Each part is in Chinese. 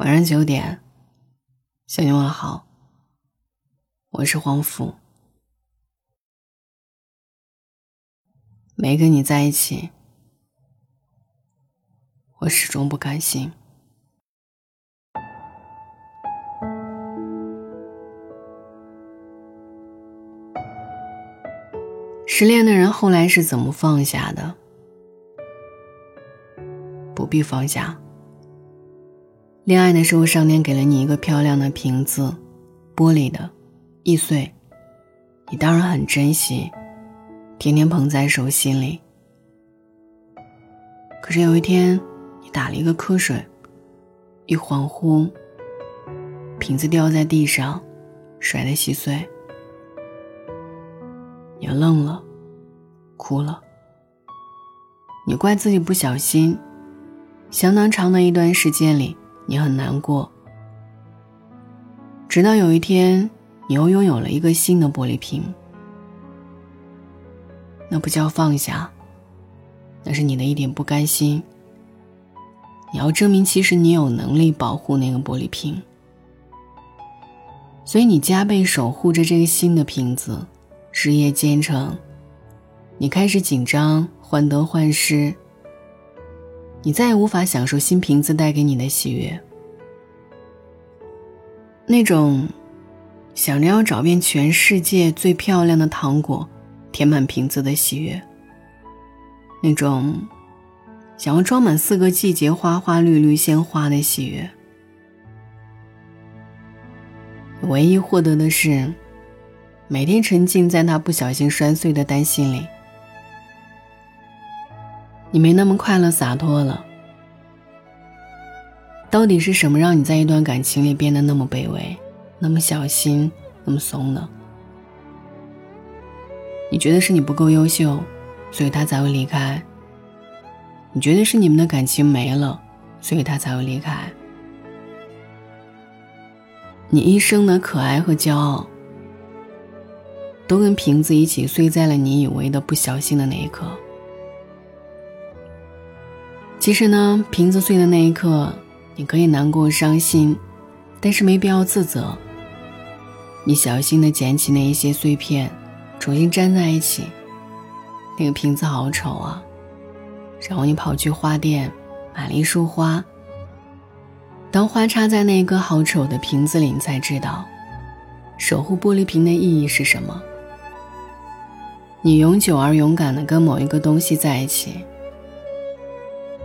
晚上九点，向你问好。我是黄甫，没跟你在一起，我始终不甘心。失恋的人后来是怎么放下的？不必放下。恋爱的时候，上天给了你一个漂亮的瓶子，玻璃的，易碎，你当然很珍惜，天天捧在手心里。可是有一天，你打了一个瞌睡，一恍惚，瓶子掉在地上，摔得稀碎，你愣了，哭了。你怪自己不小心，相当长的一段时间里。你很难过，直到有一天，你又拥有了一个新的玻璃瓶。那不叫放下，那是你的一点不甘心。你要证明，其实你有能力保护那个玻璃瓶，所以你加倍守护着这个新的瓶子，日夜兼程。你开始紧张，患得患失。你再也无法享受新瓶子带给你的喜悦，那种想着要找遍全世界最漂亮的糖果，填满瓶子的喜悦，那种想要装满四个季节花花绿绿鲜花的喜悦，唯一获得的是每天沉浸在那不小心摔碎的担心里。你没那么快乐洒脱了。到底是什么让你在一段感情里变得那么卑微，那么小心，那么怂呢？你觉得是你不够优秀，所以他才会离开。你觉得是你们的感情没了，所以他才会离开。你一生的可爱和骄傲，都跟瓶子一起碎在了你以为的不小心的那一刻。其实呢，瓶子碎的那一刻，你可以难过、伤心，但是没必要自责。你小心的捡起那一些碎片，重新粘在一起。那个瓶子好丑啊！然后你跑去花店，买了一束花。当花插在那一个好丑的瓶子里，你才知道，守护玻璃瓶的意义是什么。你永久而勇敢的跟某一个东西在一起。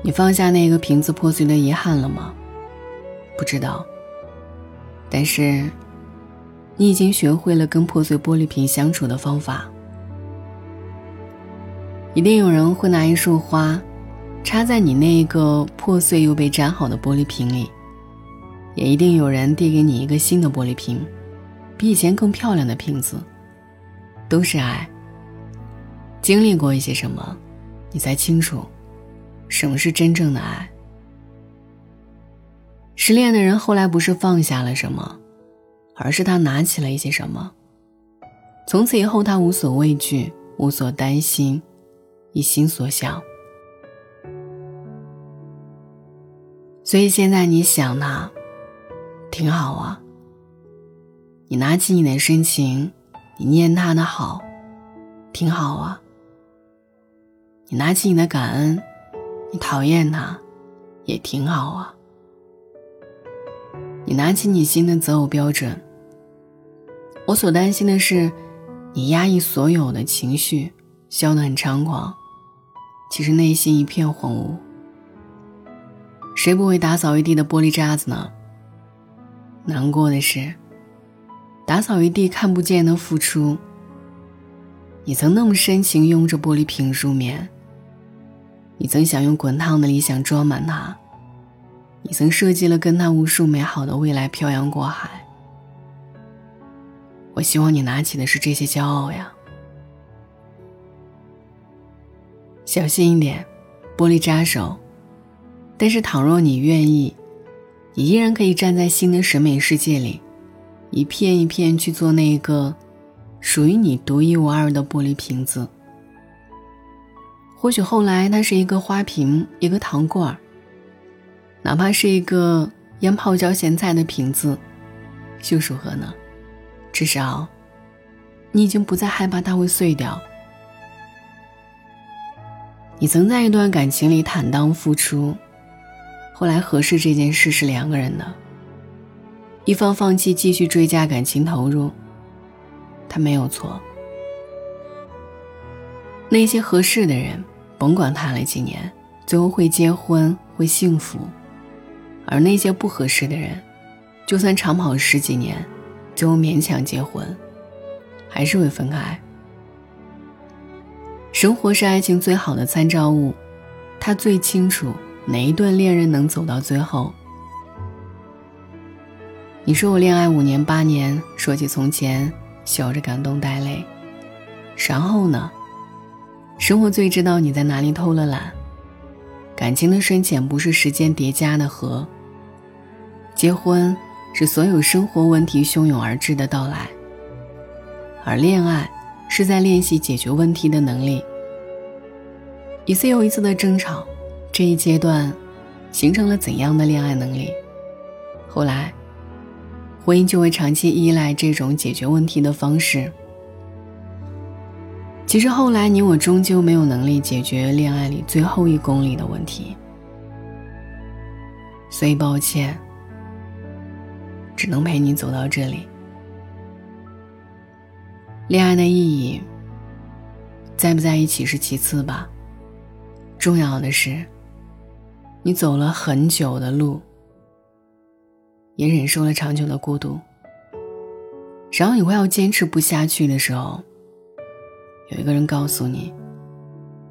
你放下那个瓶子破碎的遗憾了吗？不知道。但是，你已经学会了跟破碎玻璃瓶相处的方法。一定有人会拿一束花，插在你那个破碎又被粘好的玻璃瓶里，也一定有人递给你一个新的玻璃瓶，比以前更漂亮的瓶子。都是爱。经历过一些什么，你才清楚。什么是真正的爱？失恋的人后来不是放下了什么，而是他拿起了一些什么。从此以后，他无所畏惧，无所担心，一心所向。所以现在你想他，挺好啊。你拿起你的深情，你念他的好，挺好啊。你拿起你的感恩。你讨厌他，也挺好啊。你拿起你新的择偶标准。我所担心的是，你压抑所有的情绪，笑得很猖狂，其实内心一片荒芜。谁不会打扫一地的玻璃渣子呢？难过的是，打扫一地看不见的付出。你曾那么深情拥着玻璃瓶入眠。你曾想用滚烫的理想装满它，你曾设计了跟他无数美好的未来漂洋过海。我希望你拿起的是这些骄傲呀，小心一点，玻璃扎手。但是倘若你愿意，你依然可以站在新的审美世界里，一片一片去做那一个属于你独一无二的玻璃瓶子。或许后来它是一个花瓶，一个糖罐儿，哪怕是一个腌泡椒咸菜的瓶子，又如何呢？至少，你已经不再害怕它会碎掉。你曾在一段感情里坦荡付出，后来合适这件事是两个人的，一方放弃继续追加感情投入，他没有错。那些合适的人，甭管谈了几年，最后会结婚会幸福；而那些不合适的人，就算长跑十几年，最后勉强结婚，还是会分开。生活是爱情最好的参照物，他最清楚哪一段恋人能走到最后。你说我恋爱五年八年，说起从前，笑着感动带泪，然后呢？生活最知道你在哪里偷了懒，感情的深浅不是时间叠加的河。结婚是所有生活问题汹涌而至的到来，而恋爱是在练习解决问题的能力。一次又一次的争吵，这一阶段形成了怎样的恋爱能力？后来，婚姻就会长期依赖这种解决问题的方式。其实后来你我终究没有能力解决恋爱里最后一公里的问题，所以抱歉，只能陪你走到这里。恋爱的意义，在不在一起是其次吧，重要的是，你走了很久的路，也忍受了长久的孤独，然后你会要坚持不下去的时候。有一个人告诉你，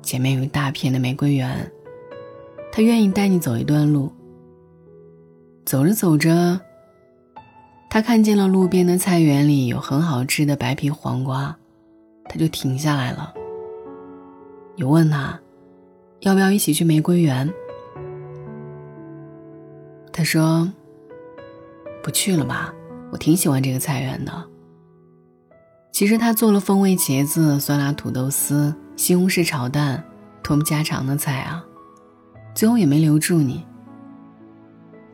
前面有一大片的玫瑰园，他愿意带你走一段路。走着走着，他看见了路边的菜园里有很好吃的白皮黄瓜，他就停下来了。你问他，要不要一起去玫瑰园？他说：“不去了吧，我挺喜欢这个菜园的。”其实他做了风味茄子、酸辣土豆丝、西红柿炒蛋，多么家常的菜啊！最后也没留住你。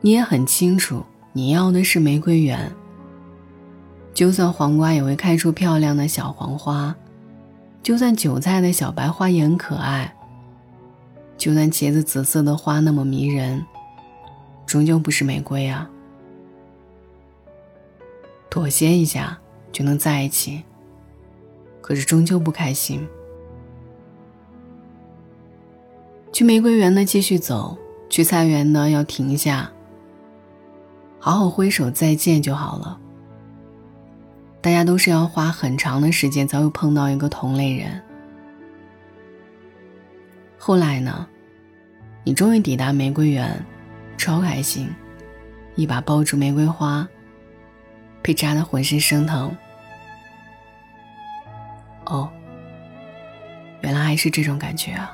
你也很清楚，你要的是玫瑰园。就算黄瓜也会开出漂亮的小黄花，就算韭菜的小白花也很可爱，就算茄子紫色的花那么迷人，终究不是玫瑰啊！妥协一下就能在一起。可是终究不开心。去玫瑰园的继续走，去菜园的要停下，好好挥手再见就好了。大家都是要花很长的时间才会碰到一个同类人。后来呢，你终于抵达玫瑰园，超开心，一把抱住玫瑰花，被扎得浑身生疼。哦，原来还是这种感觉啊！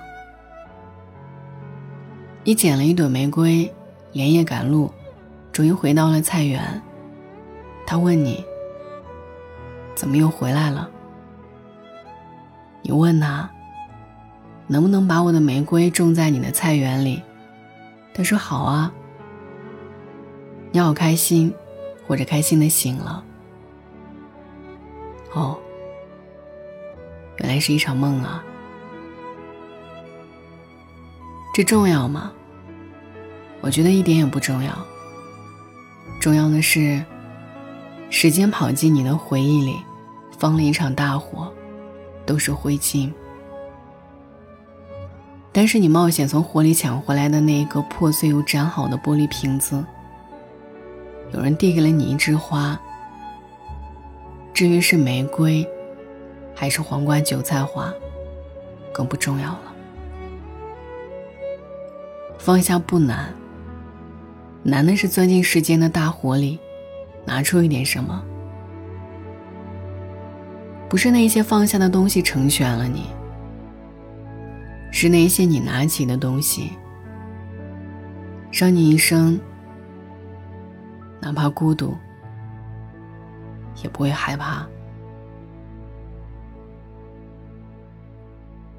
你捡了一朵玫瑰，连夜赶路，终于回到了菜园。他问你：“怎么又回来了？”你问他：“能不能把我的玫瑰种在你的菜园里？”他说：“好啊。”你好开心，或者开心的醒了。哦。原来是一场梦啊！这重要吗？我觉得一点也不重要。重要的是，时间跑进你的回忆里，放了一场大火，都是灰烬。但是你冒险从火里抢回来的那一个破碎又粘好的玻璃瓶子，有人递给了你一枝花。至于是玫瑰。还是皇冠韭菜花，更不重要了。放下不难，难的是钻进时间的大火里，拿出一点什么。不是那些放下的东西成全了你，是那些你拿起的东西，让你一生，哪怕孤独，也不会害怕。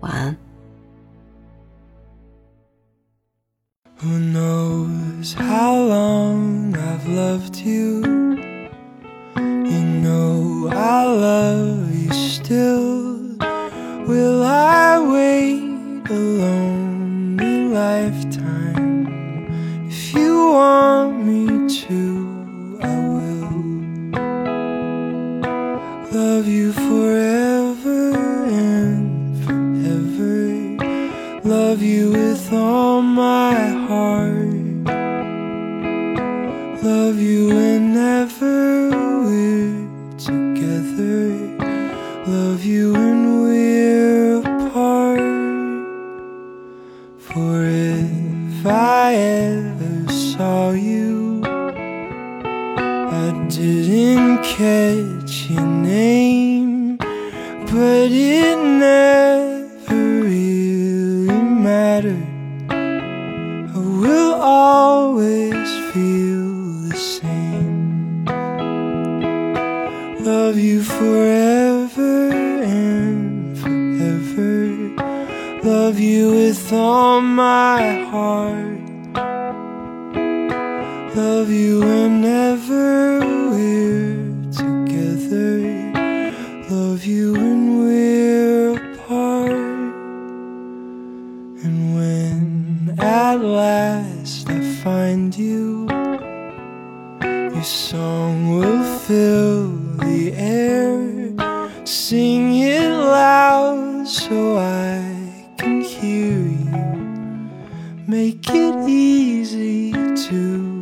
晚安。Who knows how long I've loved you. You know I love you still. Will I wait a lonely lifetime? I will always feel the same. Love you forever and forever. Love you with all my heart. Love you whenever make it easy to